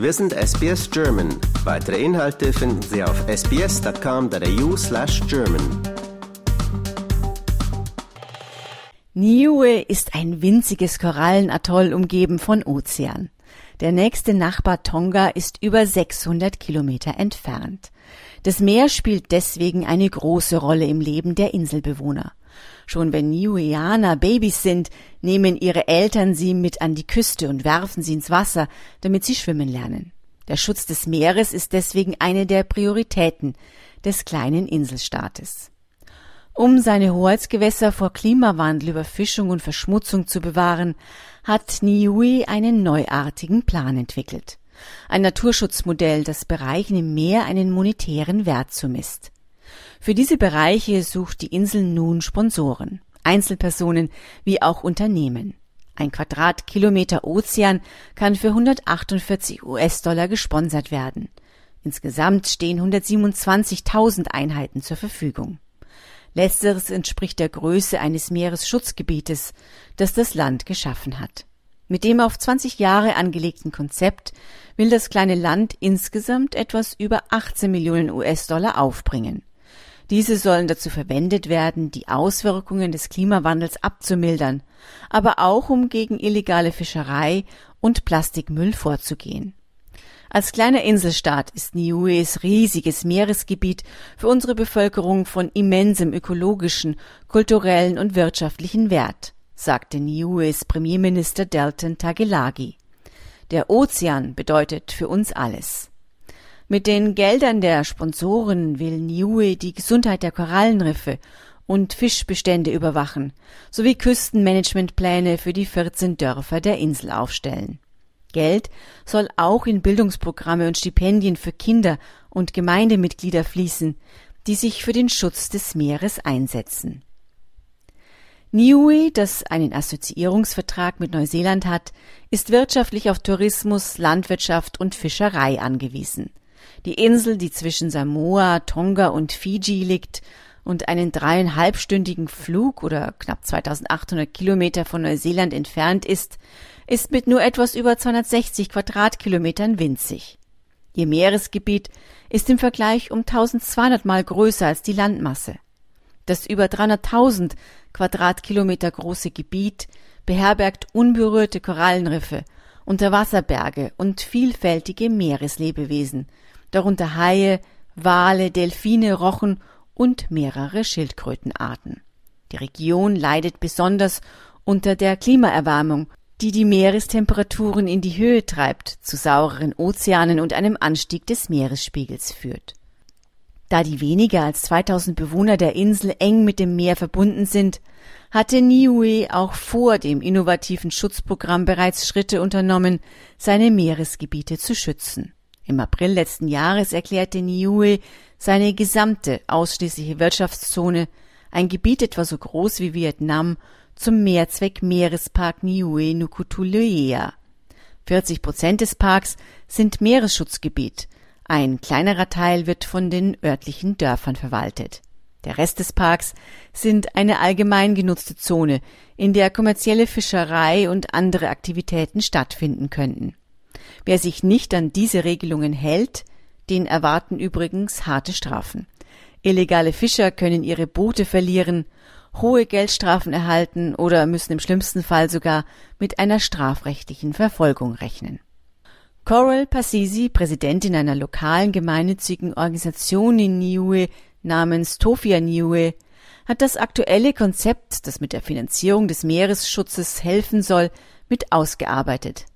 Wir sind SBS German. Weitere Inhalte finden Sie auf sbs.com.au slash German. Niue ist ein winziges Korallenatoll umgeben von Ozean. Der nächste Nachbar Tonga ist über 600 Kilometer entfernt. Das Meer spielt deswegen eine große Rolle im Leben der Inselbewohner. Schon wenn Niueaner Babys sind, nehmen ihre Eltern sie mit an die Küste und werfen sie ins Wasser, damit sie schwimmen lernen. Der Schutz des Meeres ist deswegen eine der Prioritäten des kleinen Inselstaates. Um seine Hoheitsgewässer vor Klimawandel, Überfischung und Verschmutzung zu bewahren, hat Niue einen neuartigen Plan entwickelt. Ein Naturschutzmodell, das Bereichen im Meer einen monetären Wert zumisst. Für diese Bereiche sucht die Insel nun Sponsoren, Einzelpersonen wie auch Unternehmen. Ein Quadratkilometer Ozean kann für 148 US-Dollar gesponsert werden. Insgesamt stehen 127.000 Einheiten zur Verfügung. Letzteres entspricht der Größe eines Meeresschutzgebietes, das das Land geschaffen hat. Mit dem auf 20 Jahre angelegten Konzept will das kleine Land insgesamt etwas über 18 Millionen US-Dollar aufbringen. Diese sollen dazu verwendet werden, die Auswirkungen des Klimawandels abzumildern, aber auch um gegen illegale Fischerei und Plastikmüll vorzugehen. Als kleiner Inselstaat ist Niues riesiges Meeresgebiet für unsere Bevölkerung von immensem ökologischen, kulturellen und wirtschaftlichen Wert, sagte Niues Premierminister Dalton Tagelagi. Der Ozean bedeutet für uns alles. Mit den Geldern der Sponsoren will Niue die Gesundheit der Korallenriffe und Fischbestände überwachen, sowie Küstenmanagementpläne für die 14 Dörfer der Insel aufstellen. Geld soll auch in Bildungsprogramme und Stipendien für Kinder und Gemeindemitglieder fließen, die sich für den Schutz des Meeres einsetzen. Niue, das einen Assoziierungsvertrag mit Neuseeland hat, ist wirtschaftlich auf Tourismus, Landwirtschaft und Fischerei angewiesen. Die Insel, die zwischen Samoa, Tonga und Fiji liegt und einen dreieinhalbstündigen Flug oder knapp 2800 Kilometer von Neuseeland entfernt ist, ist mit nur etwas über 260 Quadratkilometern winzig. Ihr Meeresgebiet ist im Vergleich um 1200 Mal größer als die Landmasse. Das über 300.000 Quadratkilometer große Gebiet beherbergt unberührte Korallenriffe, Unterwasserberge und vielfältige Meereslebewesen, darunter Haie, Wale, Delfine, Rochen und mehrere Schildkrötenarten. Die Region leidet besonders unter der Klimaerwärmung die die Meerestemperaturen in die Höhe treibt, zu saureren Ozeanen und einem Anstieg des Meeresspiegels führt. Da die weniger als 2000 Bewohner der Insel eng mit dem Meer verbunden sind, hatte Niue auch vor dem innovativen Schutzprogramm bereits Schritte unternommen, seine Meeresgebiete zu schützen. Im April letzten Jahres erklärte Niue seine gesamte ausschließliche Wirtschaftszone, ein Gebiet etwa so groß wie Vietnam, zum Mehrzweck Meerespark Niue Nukutuloea. 40 Prozent des Parks sind Meeresschutzgebiet. Ein kleinerer Teil wird von den örtlichen Dörfern verwaltet. Der Rest des Parks sind eine allgemein genutzte Zone, in der kommerzielle Fischerei und andere Aktivitäten stattfinden könnten. Wer sich nicht an diese Regelungen hält, den erwarten übrigens harte Strafen. Illegale Fischer können ihre Boote verlieren hohe Geldstrafen erhalten oder müssen im schlimmsten Fall sogar mit einer strafrechtlichen Verfolgung rechnen. Coral Passisi, Präsidentin einer lokalen gemeinnützigen Organisation in Niue namens Tofia Niue, hat das aktuelle Konzept, das mit der Finanzierung des Meeresschutzes helfen soll, mit ausgearbeitet.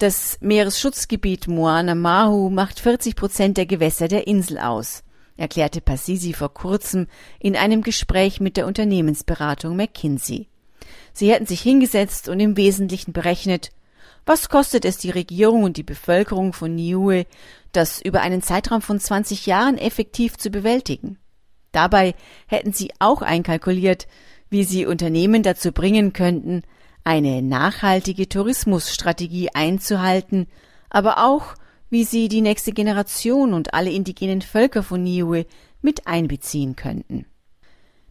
Das Meeresschutzgebiet Moana Mahu macht 40 Prozent der Gewässer der Insel aus erklärte Passisi vor kurzem in einem Gespräch mit der Unternehmensberatung McKinsey. Sie hätten sich hingesetzt und im Wesentlichen berechnet, was kostet es die Regierung und die Bevölkerung von Niue, das über einen Zeitraum von 20 Jahren effektiv zu bewältigen? Dabei hätten sie auch einkalkuliert, wie sie Unternehmen dazu bringen könnten, eine nachhaltige Tourismusstrategie einzuhalten, aber auch wie sie die nächste Generation und alle indigenen Völker von Niue mit einbeziehen könnten.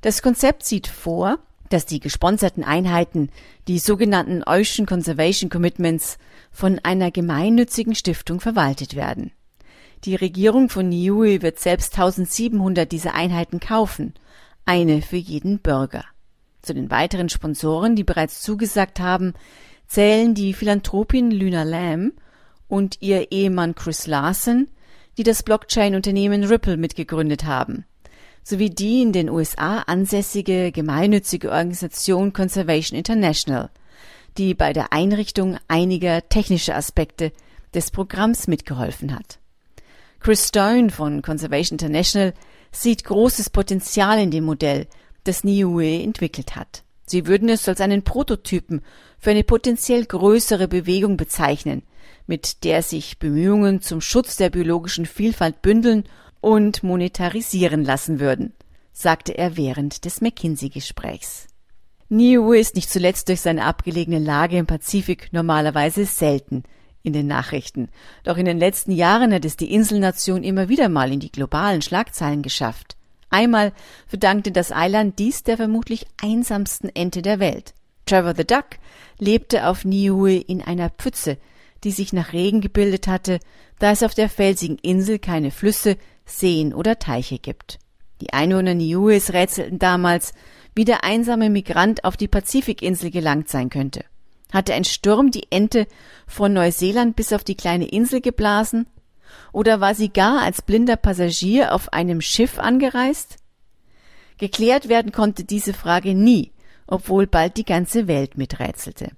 Das Konzept sieht vor, dass die gesponserten Einheiten, die sogenannten Ocean Conservation Commitments, von einer gemeinnützigen Stiftung verwaltet werden. Die Regierung von Niue wird selbst 1700 dieser Einheiten kaufen, eine für jeden Bürger. Zu den weiteren Sponsoren, die bereits zugesagt haben, zählen die Philanthropin Luna Lamb und ihr Ehemann Chris Larson, die das Blockchain-Unternehmen Ripple mitgegründet haben sowie die in den USA ansässige gemeinnützige Organisation Conservation International, die bei der Einrichtung einiger technischer Aspekte des Programms mitgeholfen hat. Chris Stone von Conservation International sieht großes Potenzial in dem Modell, das Niue entwickelt hat. Sie würden es als einen Prototypen für eine potenziell größere Bewegung bezeichnen, mit der sich Bemühungen zum Schutz der biologischen Vielfalt bündeln und monetarisieren lassen würden, sagte er während des McKinsey-Gesprächs. Niue ist nicht zuletzt durch seine abgelegene Lage im Pazifik normalerweise selten in den Nachrichten. Doch in den letzten Jahren hat es die Inselnation immer wieder mal in die globalen Schlagzeilen geschafft. Einmal verdankte das Eiland dies der vermutlich einsamsten Ente der Welt. Trevor the Duck lebte auf Niue in einer Pfütze, die sich nach Regen gebildet hatte, da es auf der felsigen Insel keine Flüsse, Seen oder Teiche gibt. Die Einwohner Niues rätselten damals, wie der einsame Migrant auf die Pazifikinsel gelangt sein könnte. Hatte ein Sturm die Ente von Neuseeland bis auf die kleine Insel geblasen? Oder war sie gar als blinder Passagier auf einem Schiff angereist? Geklärt werden konnte diese Frage nie, obwohl bald die ganze Welt miträtselte.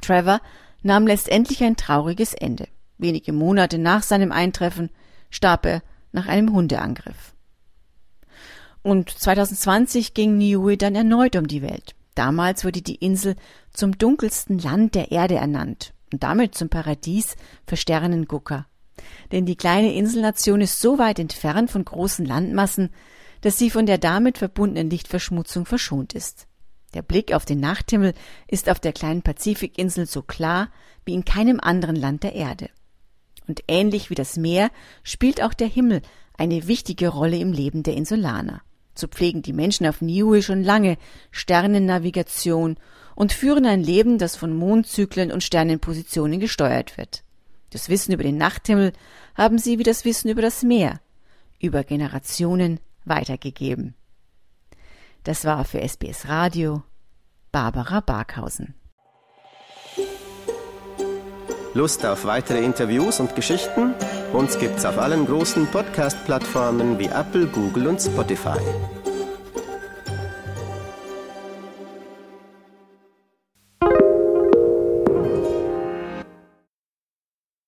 Trevor nahm letztendlich ein trauriges Ende. Wenige Monate nach seinem Eintreffen starb er nach einem Hundeangriff. Und 2020 ging Niue dann erneut um die Welt. Damals wurde die Insel zum dunkelsten Land der Erde ernannt und damit zum Paradies für Sternengucker. Denn die kleine Inselnation ist so weit entfernt von großen Landmassen, dass sie von der damit verbundenen Lichtverschmutzung verschont ist. Der Blick auf den Nachthimmel ist auf der kleinen Pazifikinsel so klar wie in keinem anderen Land der Erde. Und ähnlich wie das Meer spielt auch der Himmel eine wichtige Rolle im Leben der Insulaner. So pflegen die Menschen auf Niue schon lange Sternennavigation und führen ein Leben, das von Mondzyklen und Sternenpositionen gesteuert wird. Das Wissen über den Nachthimmel haben sie wie das Wissen über das Meer über Generationen weitergegeben. Das war für SBS Radio Barbara Barkhausen. Lust auf weitere Interviews und Geschichten? Uns gibt's auf allen großen Podcast-Plattformen wie Apple, Google und Spotify.